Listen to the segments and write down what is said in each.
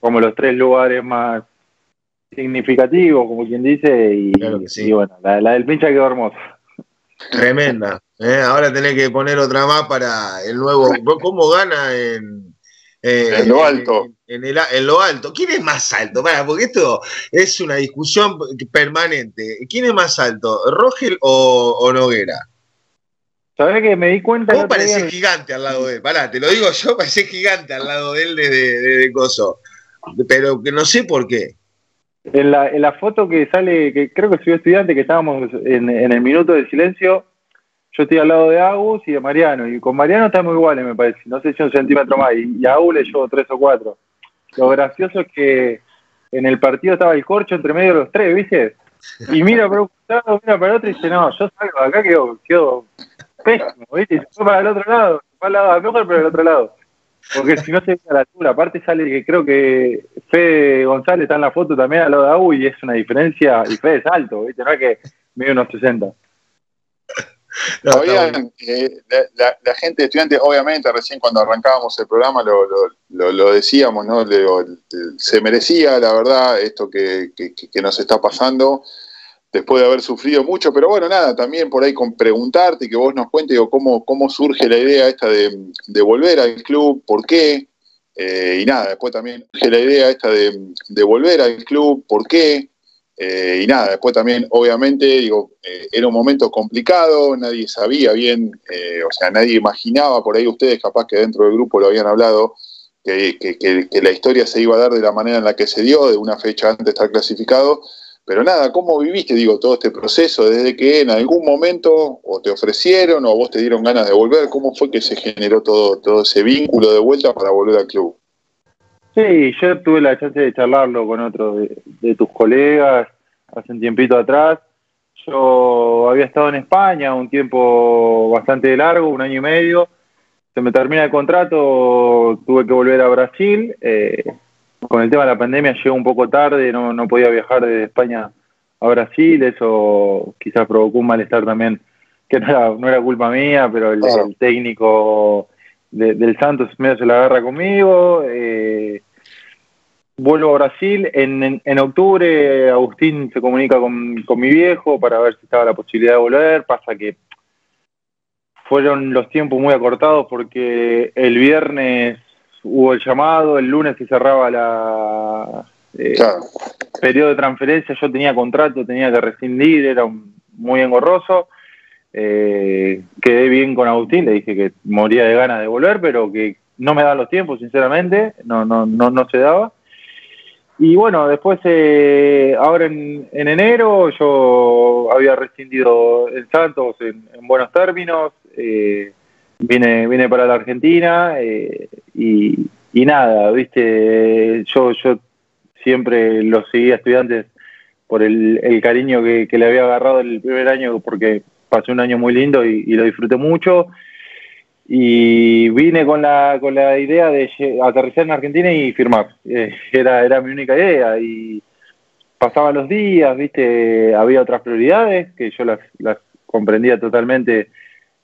como los tres lugares más significativos, como quien dice, y, bueno, la, del pincha quedó hermosa. Tremenda. ¿eh? Ahora tenés que poner otra más para el nuevo. ¿Cómo gana en, en lo alto? En, el, en, lo alto. ¿Quién es más alto? Para, porque esto es una discusión permanente. ¿Quién es más alto, Rogel o, Noguera? ¿Sabés que me di cuenta? Vos parecés gigante al lado de él. Pará, te lo digo yo, parecés gigante al lado de él desde, de Coso. Pero que no sé por qué. En la, en la foto que sale, que creo que soy estudiante, que estábamos en, en el minuto de silencio, yo estoy al lado de Agus y de Mariano, y con Mariano estamos iguales, me parece, no sé si un centímetro más, y, Agus le llevo tres o cuatro. Lo gracioso es que en el partido estaba el corcho entre medio de los tres, ¿viste? Y mira para un lado, mira para el otro y dice, no, yo salgo de acá, quedo, quedo pésimo, ¿viste? Y se fue para el otro lado, va al lado mejor, pero al otro lado. Porque si no se ve a la altura, aparte sale que creo que Fede González está en la foto también al lado de Agus y es una diferencia, y Fede es alto, ¿viste? No es que mide unos 60. Eh, la, gente estudiante, obviamente, recién cuando arrancábamos el programa lo, decíamos, ¿no? se merecía, la verdad, esto que, nos está pasando después de haber sufrido mucho, pero bueno, nada, también por ahí con preguntarte que vos nos cuentes digo, cómo, cómo surge la idea esta de, volver al club, por qué, eh, y nada, después también surge la idea esta de, volver al club, por qué, eh, y nada, después también, obviamente, digo, eh, era un momento complicado, nadie sabía bien, o sea, nadie imaginaba, por ahí ustedes capaz que dentro del grupo lo habían hablado, que, la historia se iba a dar de la manera en la que se dio, de una fecha antes de estar clasificado. Pero nada, ¿cómo viviste, digo, todo este proceso? Desde que en algún momento o te ofrecieron o vos te dieron ganas de volver, ¿cómo fue que se generó todo, todo ese vínculo de vuelta para volver al club? Sí, yo tuve la chance de charlarlo con otro de, tus colegas hace un tiempito atrás. Yo había estado en España un tiempo bastante largo, un año y medio. Se me termina el contrato, tuve que volver a Brasil. Eh, con el tema de la pandemia llegué un poco tarde, no, no podía viajar desde España a Brasil. Eso quizás provocó un malestar también, que no era, no era culpa mía, pero el técnico del Santos medio se la agarra conmigo. Eh, vuelvo a Brasil. En, en, octubre Agustín se comunica con, con, mi viejo para ver si estaba la posibilidad de volver. Pasa que fueron los tiempos muy acortados porque el viernes hubo el llamado, el lunes se cerraba la eh, periodo de transferencia, yo tenía contrato, tenía que rescindir, era muy engorroso. Eh, quedé bien con Agustín, le dije que moría de ganas de volver, pero que no me daban los tiempos, sinceramente, no, no, no, no se daba. Y bueno, después, eh, ahora en, enero, yo había rescindido el Santos en, buenos términos, eh, vine, vine para la Argentina eh, y, nada, viste, yo, yo siempre los seguía estudiantes por el, el cariño que, que, le había agarrado el primer año, porque pasé un año muy lindo y, lo disfruté mucho. Y vine con la, con la idea de aterrizar en Argentina y firmar. Eh, era, era mi única idea. Y pasaban los días, ¿viste? Había otras prioridades que yo las, las comprendía totalmente,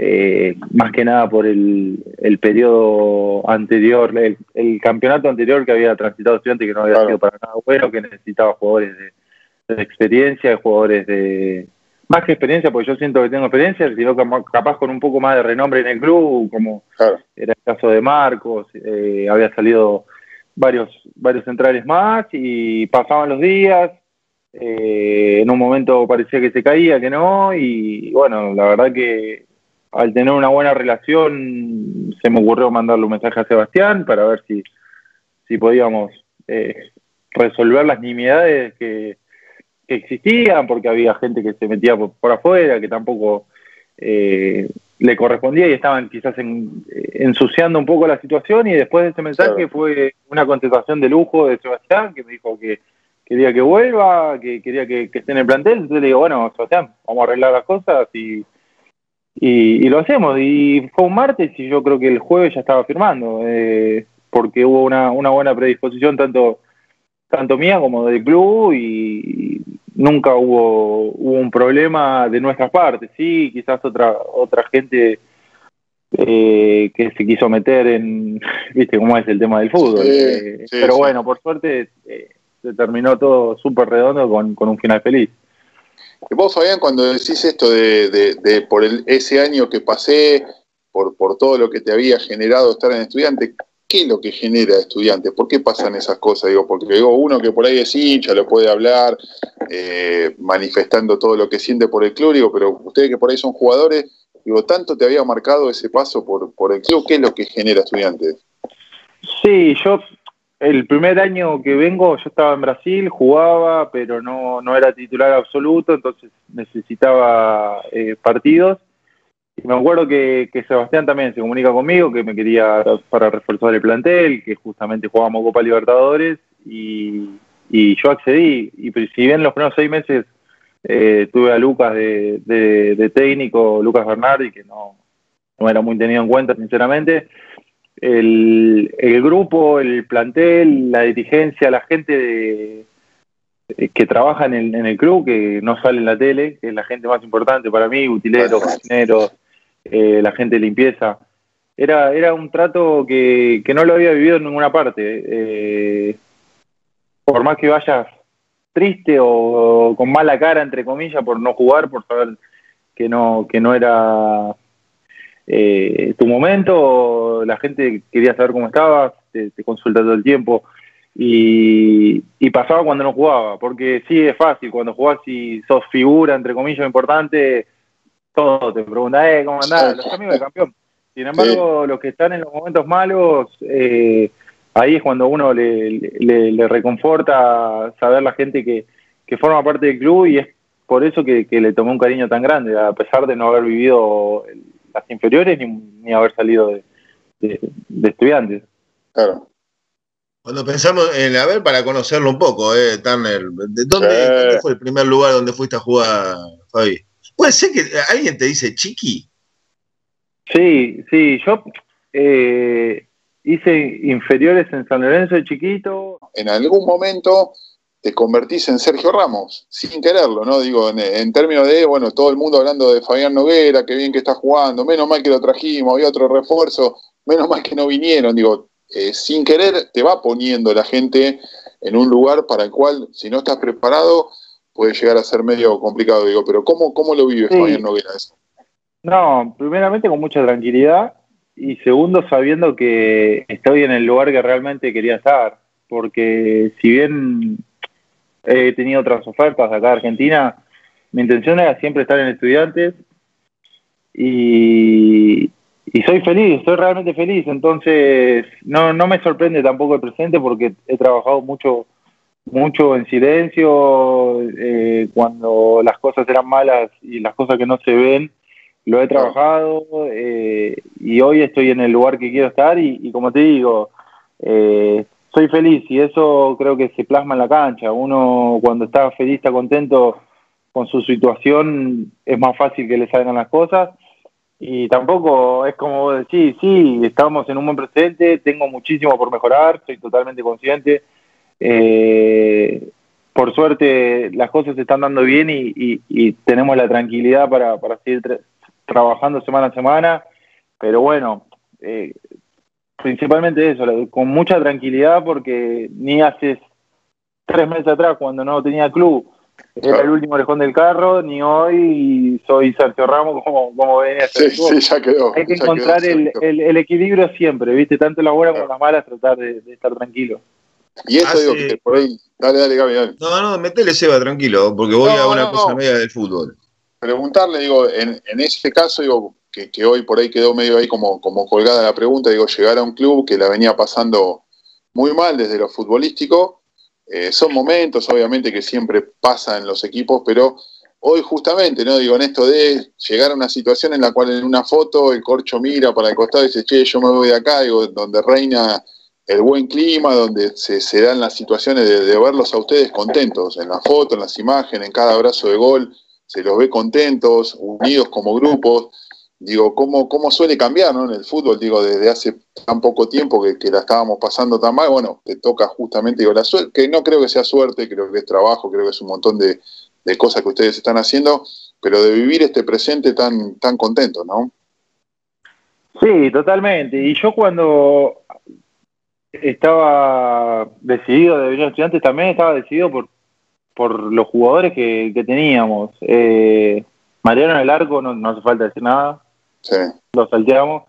eh, más que nada por el, el periodo anterior, el, campeonato anterior que había transitado estudiante que no había sido para nada bueno, que necesitaba jugadores de, de experiencia, jugadores de, más que experiencia, porque yo siento que tengo experiencia, sino capaz con un poco más de renombre en el club, como era el caso de Marcos, eh, había salido varios, varios centrales más y pasaban los días, eh, en un momento parecía que se caía, que no, y bueno, la verdad que al tener una buena relación se me ocurrió mandarle un mensaje a Sebastián para ver si, si podíamos eh, resolver las nimiedades que que existían, porque había gente que se metía por, afuera, que tampoco eh, le correspondía y estaban quizás ensuciando un poco la situación. Y después de ese mensaje fue una contestación de lujo de Sebastián que me dijo que quería que vuelva, que quería que, esté en el plantel, entonces le digo, bueno, Sebastián, vamos a arreglar las cosas y, y, lo hacemos. Y fue un martes y yo creo que el jueves ya estaba firmando, eh, porque hubo una, una buena predisposición tanto tanto mía como del club y nunca hubo, hubo un problema de nuestra parte, sí, quizás otra otra gente eh, que se quiso meter en, viste cómo es el tema del fútbol. Eh, pero bueno, por suerte eh, se terminó todo súper redondo con, un final feliz. Vos, Fabián, cuando decís esto de, por el, ese año que pasé, por, por todo lo que te había generado estar en estudiante, ¿qué es lo que genera estudiante? ¿Por qué pasan esas cosas? Digo, porque digo, uno que por ahí es hincha, lo puede hablar, manifestando todo lo que siente por el club, digo, pero ustedes que por ahí son jugadores, Digo, ¿tanto te había marcado ese paso por, por el club? ¿Qué es lo que genera estudiantes? Sí, yo el primer año que vengo yo estaba en Brasil, jugaba, pero no, no era titular absoluto, entonces necesitaba eh, partidos. Y me acuerdo que, Sebastián también se comunica conmigo, que me quería para reforzar el plantel, que justamente jugábamos Copa Libertadores, y, y yo accedí. Y si bien los primeros seis meses eh, tuve a Lucas de, técnico, Lucas Bernardi, que no, no, era muy tenido en cuenta, sinceramente. El, grupo, el plantel, la dirigencia, la gente que trabaja en el, club, que no sale en la tele, que es la gente más importante para mí, utileros, cocineros, eh, la gente de limpieza. Era, era un trato que, no lo había vivido en ninguna parte. Eh, por más que vayas triste o con mala cara, entre comillas, por no jugar, por saber que no, que no era eh, tu momento, la gente quería saber cómo estabas, te, consulta todo el tiempo. Y, pasaba cuando no jugaba, porque sí es fácil, cuando jugás y sos figura, entre comillas, importante, todo te pregunta, eh, ¿cómo andás? Los amigos del campeón. Sin embargo, los que están en los momentos malos, eh, ahí es cuando uno le, reconforta saber la gente que, forma parte del club y es por eso que, le tomó un cariño tan grande, a pesar de no haber vivido las inferiores ni, haber salido de, estudiantes. Claro. Cuando pensamos en, a ver, para conocerlo un poco, eh, Turner, ¿de dónde, fue el primer lugar donde fuiste a jugar, Fabi? ¿Puede ser que alguien te dice chiqui? Sí, sí, yo eh, hice inferiores en San Lorenzo de chiquito. En algún momento te convertís en Sergio Ramos, sin quererlo, ¿no? Digo, en, términos de, bueno, todo el mundo hablando de Fabián Noguera, qué bien que está jugando, menos mal que lo trajimos, había otro refuerzo, menos mal que no vinieron, digo, eh, sin querer te va poniendo la gente en un lugar para el cual, si no estás preparado, puede llegar a ser medio complicado, digo, pero ¿cómo, cómo lo vive Fabián Noguera eso? No, primeramente con mucha tranquilidad, y segundo sabiendo que estoy en el lugar que realmente quería estar, porque si bien he tenido otras ofertas acá en Argentina, mi intención era siempre estar en estudiantes y, soy feliz, soy realmente feliz, entonces no, no me sorprende tampoco el presente porque he trabajado mucho mucho en silencio, eh, cuando las cosas eran malas y las cosas que no se ven, lo he trabajado eh, y hoy estoy en el lugar que quiero estar y, como te digo, eh, soy feliz y eso creo que se plasma en la cancha. Uno cuando está feliz, está contento con su situación, es más fácil que le salgan las cosas y tampoco es como vos decís, sí, estamos en un buen presente, tengo muchísimo por mejorar, soy totalmente consciente. Eh, por suerte las cosas se están dando bien y, tenemos la tranquilidad para, para seguir trabajando semana a semana, pero bueno, eh, principalmente eso, con mucha tranquilidad porque ni hace tres meses atrás cuando no tenía club era el último orejón del carro, ni hoy soy Sergio Ramos como, como venía a ser. Sí, ya quedó. Hay que encontrar el, el, equilibrio siempre, ¿viste? Tanto las buenas como las malas, tratar de, estar tranquilo. Y eso digo que por ahí, dale, dale, Gaby, dale. No, no, metele Seba tranquilo, porque voy a una cosa media del fútbol preguntarle, digo, en, en ese caso, digo, que, hoy por ahí quedó medio ahí como, como colgada la pregunta, digo, llegar a un club que la venía pasando muy mal desde lo futbolístico, eh, son momentos, obviamente, que siempre pasa en los equipos, pero hoy justamente, ¿no? Digo, en esto de llegar a una situación en la cual en una foto el corcho mira para el costado y dice, che, yo me voy de acá, digo, donde reina el buen clima, donde se, se dan las situaciones de, de, verlos a ustedes contentos, en la foto, en las imágenes, en cada abrazo de gol, se los ve contentos, unidos como grupos. Digo, ¿cómo, cómo suele cambiar ¿no? en el fútbol? Digo, desde hace tan poco tiempo que, la estábamos pasando tan mal, bueno, te toca justamente, digo, la suerte, que no creo que sea suerte, creo que es trabajo, creo que es un montón de, cosas que ustedes están haciendo, pero de vivir este presente tan, tan contento, ¿no? Sí, totalmente. Y yo cuando estaba decidido de venir a estudiantes, también estaba decidido por, por los jugadores que, teníamos. Eh, Mariano el arco, no hace falta decir nada. Sí. Lo salteamos.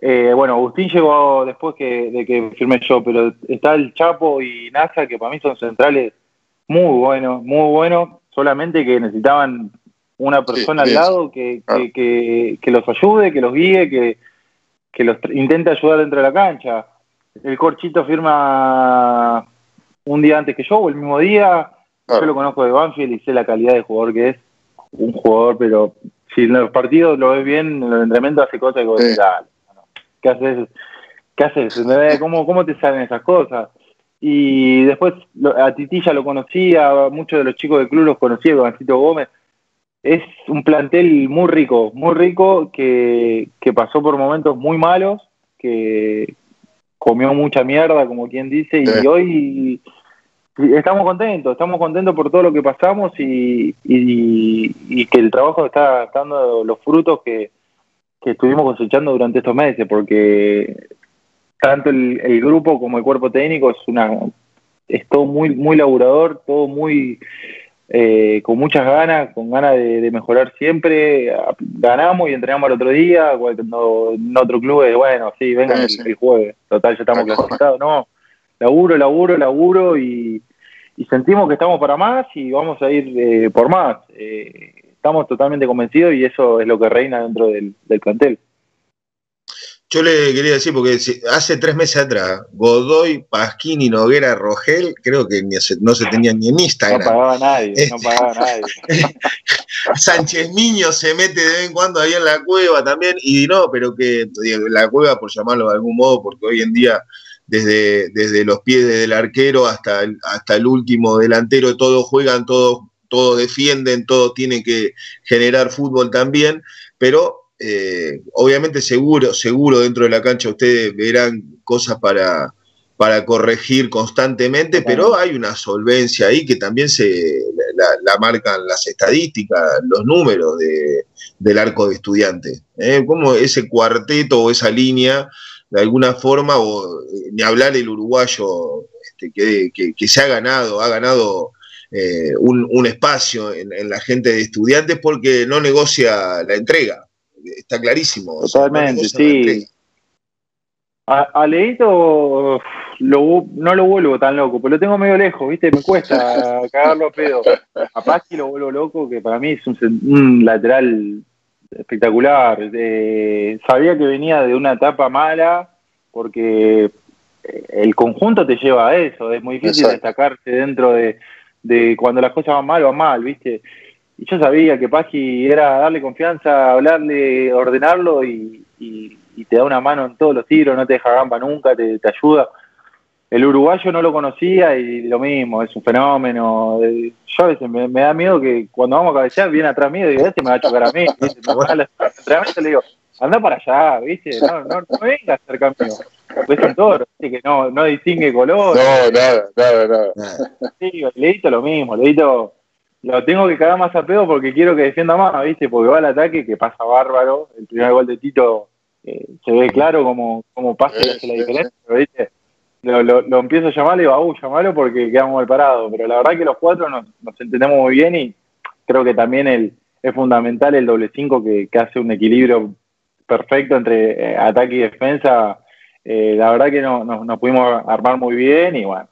Eh, bueno, Agustín llegó después que, de que firmé yo, pero está el Chapo y Nasa, que para mí son centrales muy buenos, muy buenos, solamente que necesitaban una persona al lado que, que, que, los ayude, que los guíe, que, que los intente ayudar dentro de la cancha. El Corchito firma un día antes que yo, o el mismo día. Yo lo conozco de Banfield y sé la calidad de jugador que es. Un jugador, pero si en los partidos lo ves bien, en los entrenamientos hace cosas que vos ¿qué haces? ¿Qué haces? ¿Cómo, ¿Cómo te salen esas cosas? Y después a Titilla lo conocía, muchos de los chicos del club los conocía, con Gómez. Es un plantel muy rico, muy rico, que, que pasó por momentos muy malos, que comió mucha mierda, como quien dice, y hoy estamos contentos, estamos contentos por todo lo que pasamos y, y que el trabajo está dando los frutos que, que estuvimos cosechando durante estos meses, porque tanto el, grupo como el cuerpo técnico es una es todo muy muy laburador, todo muy eh, con muchas ganas, con ganas de, mejorar siempre. Ganamos y entrenamos al otro día, cuando en otro club es bueno, sí, vengan El, jueves, total, ya estamos clasificados. No, laburo, laburo, laburo y, y, sentimos que estamos para más y vamos a ir eh, por más. Eh, estamos totalmente convencidos y eso es lo que reina dentro del, plantel. Yo le quería decir, porque hace tres meses atrás, Godoy, Pasquini, Noguera, Rogel, creo que no se tenían ni en Instagram. No pagaba nadie, no pagaba nadie. Sánchez Niño se mete de vez en cuando ahí en la cueva también, y no, pero que la cueva, por llamarlo de algún modo, porque hoy en día, desde, desde los pies del arquero hasta el, hasta el último delantero, todos juegan, todos todos defienden, todos tienen que generar fútbol también, pero eh, obviamente seguro, seguro dentro de la cancha ustedes verán cosas para, para corregir constantemente, pero hay una solvencia ahí que también se la, marcan las estadísticas, los números del arco de estudiantes. ¿eh? Como ese cuarteto o esa línea, de alguna forma, o eh, ni hablar el uruguayo este, que, que, se ha ganado, ha ganado eh, un, espacio en, la gente de estudiantes porque no negocia la entrega. Está clarísimo. Totalmente, sí. A, Leito no lo vuelvo tan loco, pero lo tengo medio lejos, ¿viste? Me cuesta cagarlo a pedo. A que lo vuelvo loco, que para mí es un, lateral espectacular. Eh, sabía que venía de una etapa mala porque el conjunto te lleva a eso. Es muy difícil destacarse dentro de, de cuando las cosas van mal, van mal, ¿viste? Y yo sabía que Pagi era darle confianza, hablarle, ordenarlo y, te da una mano en todos los tiros, no te deja gamba nunca, te, ayuda. El uruguayo no lo conocía y lo mismo, es un fenómeno. Yo a veces me, da miedo que cuando vamos a cabecear viene atrás mío y digo, este me va a chocar a mí. Realmente le digo, anda para allá, ¿viste? No, no, no vengas cerca mío. Pues es un toro, que no, no distingue color. No, nada, nada, nada. Sí, Leito lo mismo, Leito lo tengo que cagar más a pedo porque quiero que defienda más, ¿viste? Porque va al ataque que pasa bárbaro. El primer gol de Tito eh, se ve claro como, como pasa y hace la diferencia, pero ¿viste? Lo, lo, lo, empiezo a llamar y digo, uh, llamarlo porque quedamos mal parados. Pero la verdad que los cuatro nos, entendemos muy bien y creo que también el, es fundamental el doble cinco que, que hace un equilibrio perfecto entre eh, ataque y defensa. Eh, la verdad que no, nos pudimos armar muy bien y bueno,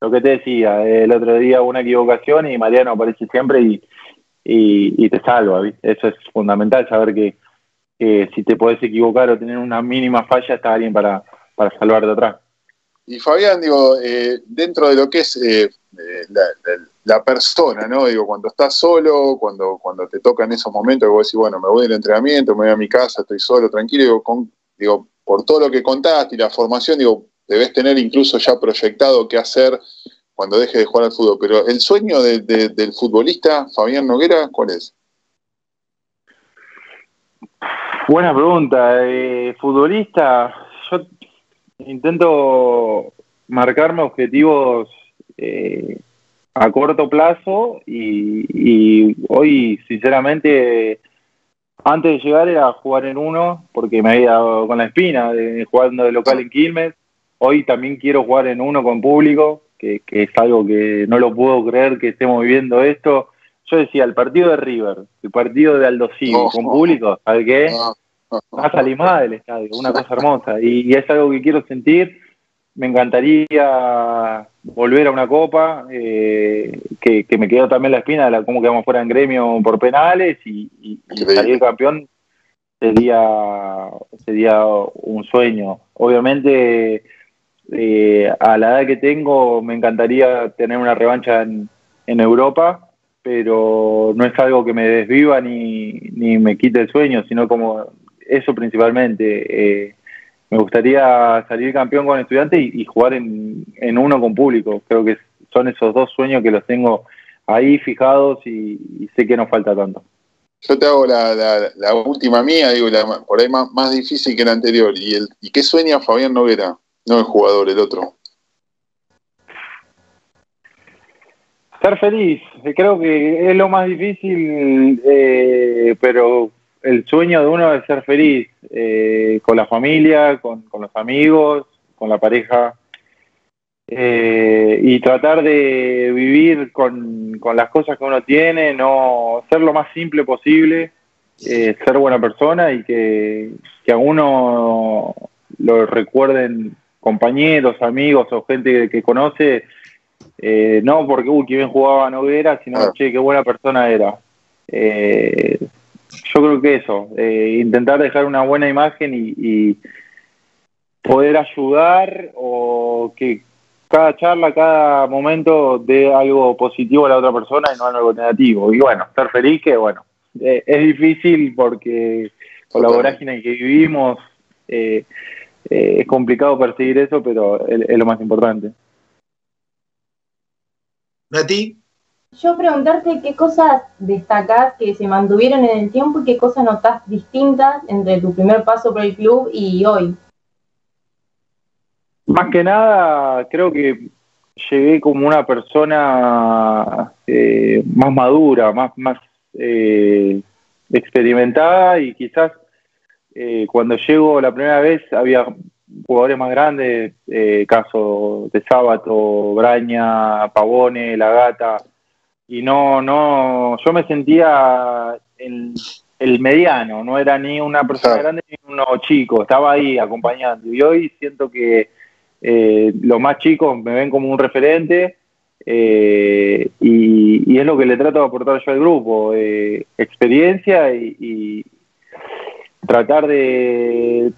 lo que te decía, el otro día una equivocación y Mariano aparece siempre y, y, te salva, eso es fundamental, saber que, si te puedes equivocar o tener una mínima falla está alguien para, para salvarte atrás. Y Fabián, digo, eh, dentro de lo que es la, la, persona, ¿no? Digo, cuando estás solo, cuando, cuando te tocan esos momentos que vos decís, bueno, me voy del entrenamiento, me voy a mi casa, estoy solo, tranquilo, digo, por todo lo que contaste y la formación, digo, debes tener incluso ya proyectado qué hacer cuando deje de jugar al fútbol. Pero el sueño del futbolista, Fabián Noguera, ¿cuál es? Buena pregunta. Eh, futbolista, intento marcarme objetivos eh, a corto plazo y, hoy, sinceramente, antes de llegar era jugar en uno, porque me había dado con la espina de jugando de local en Quilmes. Hoy también quiero jugar en uno con público, que, es algo que no lo puedo creer que estemos viviendo esto. Yo decía, el partido de River, el partido de Aldo con público, ¿sabes qué? Va a salir más del estadio, una cosa hermosa. y es algo que quiero sentir me encantaría volver a una copa, eh, que, me quedó también la espina de la, cómo quedamos fuera en gremio por penales y, salir campeón sería, sería un sueño. Obviamente, eh, a la edad que tengo, me encantaría tener una revancha en, Europa, pero no es algo que me desviva ni, ni me quite el sueño, sino como eso principalmente. Eh, me gustaría salir campeón con estudiantes y, jugar en, uno con público. Creo que son esos dos sueños que los tengo ahí fijados y, sé que no falta tanto. Yo te hago la, última mía, digo, por ahí más, difícil que la anterior. ¿Y, el, ¿Y qué sueña Fabián Noguera? No el jugador, el otro. Ser feliz, creo que es lo más difícil, eh, pero el sueño de uno es ser feliz eh, con la familia, con, los amigos, con la pareja eh, y tratar de vivir con, las cosas que uno tiene, no ser lo más simple posible, eh, ser buena persona y que, a uno lo recuerden compañeros, amigos o gente que, conoce, no porque, uy, qué bien jugaba Noguera, sino, che, qué buena persona era. Eh, yo creo que eso, eh, intentar dejar una buena imagen y, poder ayudar o que cada charla, cada momento dé algo positivo a la otra persona y no algo negativo. Y bueno, estar feliz que bueno, eh, es difícil porque con la vorágine en que vivimos eh, es complicado perseguir eso, pero es, es lo más importante. Nati. Yo preguntarte qué cosas destacás que se mantuvieron en el tiempo y qué cosas notás distintas entre tu primer paso por el club y hoy. Más que nada, creo que llegué como una persona eh, más madura, más, más eh, experimentada y quizás eh, cuando llego la primera vez había jugadores más grandes, caso de Sábato, Braña, Pavone, La Gata, y no, no, yo me sentía en el mediano, no era ni una persona grande ni uno chico, estaba ahí acompañando. Y hoy siento que eh, los más chicos me ven como un referente eh, y, es lo que le trato de aportar yo al grupo, eh, experiencia y, tratar de,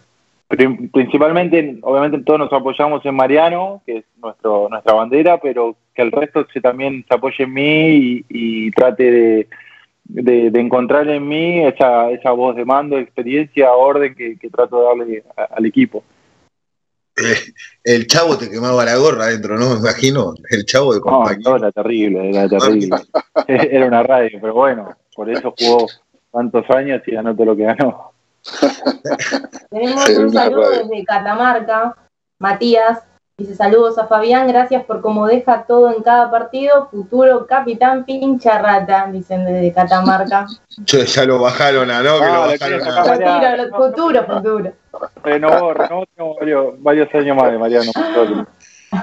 principalmente, obviamente todos nos apoyamos en Mariano, que es nuestro nuestra bandera, pero que el resto se también se apoye en mí y, trate de, encontrar en mí esa, esa voz de mando, experiencia, orden que, trato de darle al equipo. Eh, el chavo te quemaba la gorra adentro, ¿no? Me imagino, el chavo de compañía. No, era terrible, era terrible. era una radio, pero bueno, por eso jugó tantos años y ganó todo lo que ganó. Tenemos un saludo desde Catamarca, Matías, Dice saludos a Fabián, gracias por cómo deja todo en cada partido. Futuro capitán pincha rata, dicen desde Catamarca. ya lo bajaron a no, que lo bajaron a. Futuro, futuro, Renovó, renovó varios, varios años más de Mariano.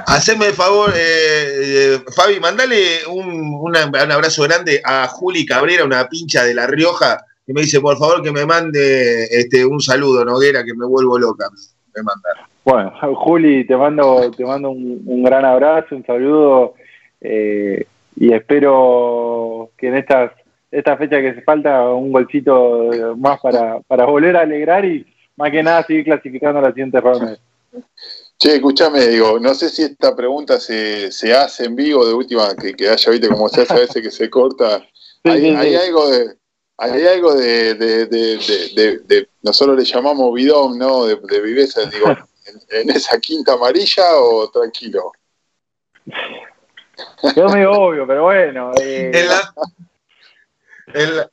Haceme el favor, eh, eh, Fabi, mandale un, un, abrazo grande a Juli Cabrera, una pincha de La Rioja, que me dice, por favor, que me mande este, un saludo, Noguera, que me vuelvo loca. Me mandaron. Bueno, Juli, te mando, te mando un, gran abrazo, un saludo eh, y espero que en estas esta fecha que se falta un golcito más para, para volver a alegrar y más que nada seguir clasificando a la siguiente ronda. Che, escúchame, digo, no sé si esta pregunta se, se hace en vivo de última, que, que haya, viste, como se hace a veces que se corta. hay, algo de, hay algo de, de, de, nosotros le llamamos bidón, ¿no? De, viveza, digo, en, esa quinta amarilla o tranquilo? Quedó medio obvio, pero bueno. Eh,